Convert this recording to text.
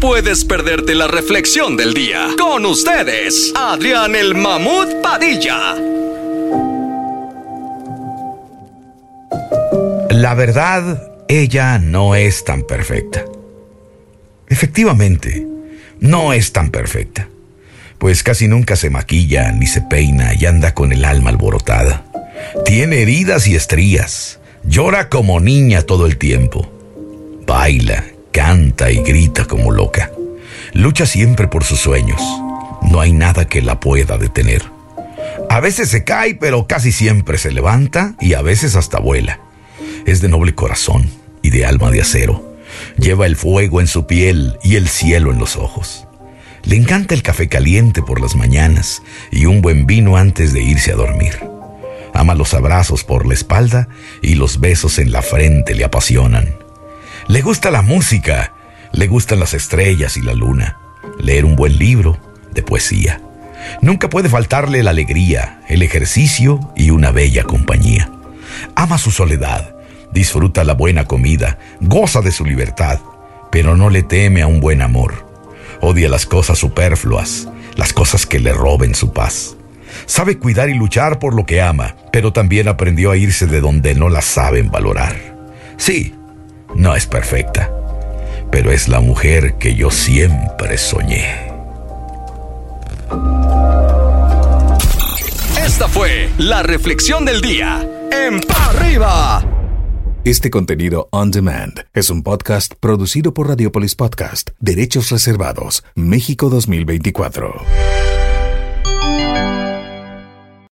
puedes perderte la reflexión del día. Con ustedes, Adrián el Mamut Padilla. La verdad, ella no es tan perfecta. Efectivamente, no es tan perfecta, pues casi nunca se maquilla ni se peina y anda con el alma alborotada. Tiene heridas y estrías, llora como niña todo el tiempo, baila, canta y grita como loca. Lucha siempre por sus sueños. No hay nada que la pueda detener. A veces se cae, pero casi siempre se levanta y a veces hasta vuela. Es de noble corazón y de alma de acero. Lleva el fuego en su piel y el cielo en los ojos. Le encanta el café caliente por las mañanas y un buen vino antes de irse a dormir. Ama los abrazos por la espalda y los besos en la frente le apasionan. Le gusta la música, le gustan las estrellas y la luna, leer un buen libro de poesía. Nunca puede faltarle la alegría, el ejercicio y una bella compañía. Ama su soledad, disfruta la buena comida, goza de su libertad, pero no le teme a un buen amor. Odia las cosas superfluas, las cosas que le roben su paz. Sabe cuidar y luchar por lo que ama, pero también aprendió a irse de donde no la saben valorar. Sí, no es perfecta, pero es la mujer que yo siempre soñé. Esta fue la reflexión del día en Pa' Arriba. Este contenido on demand es un podcast producido por Radiopolis Podcast, Derechos Reservados, México 2024.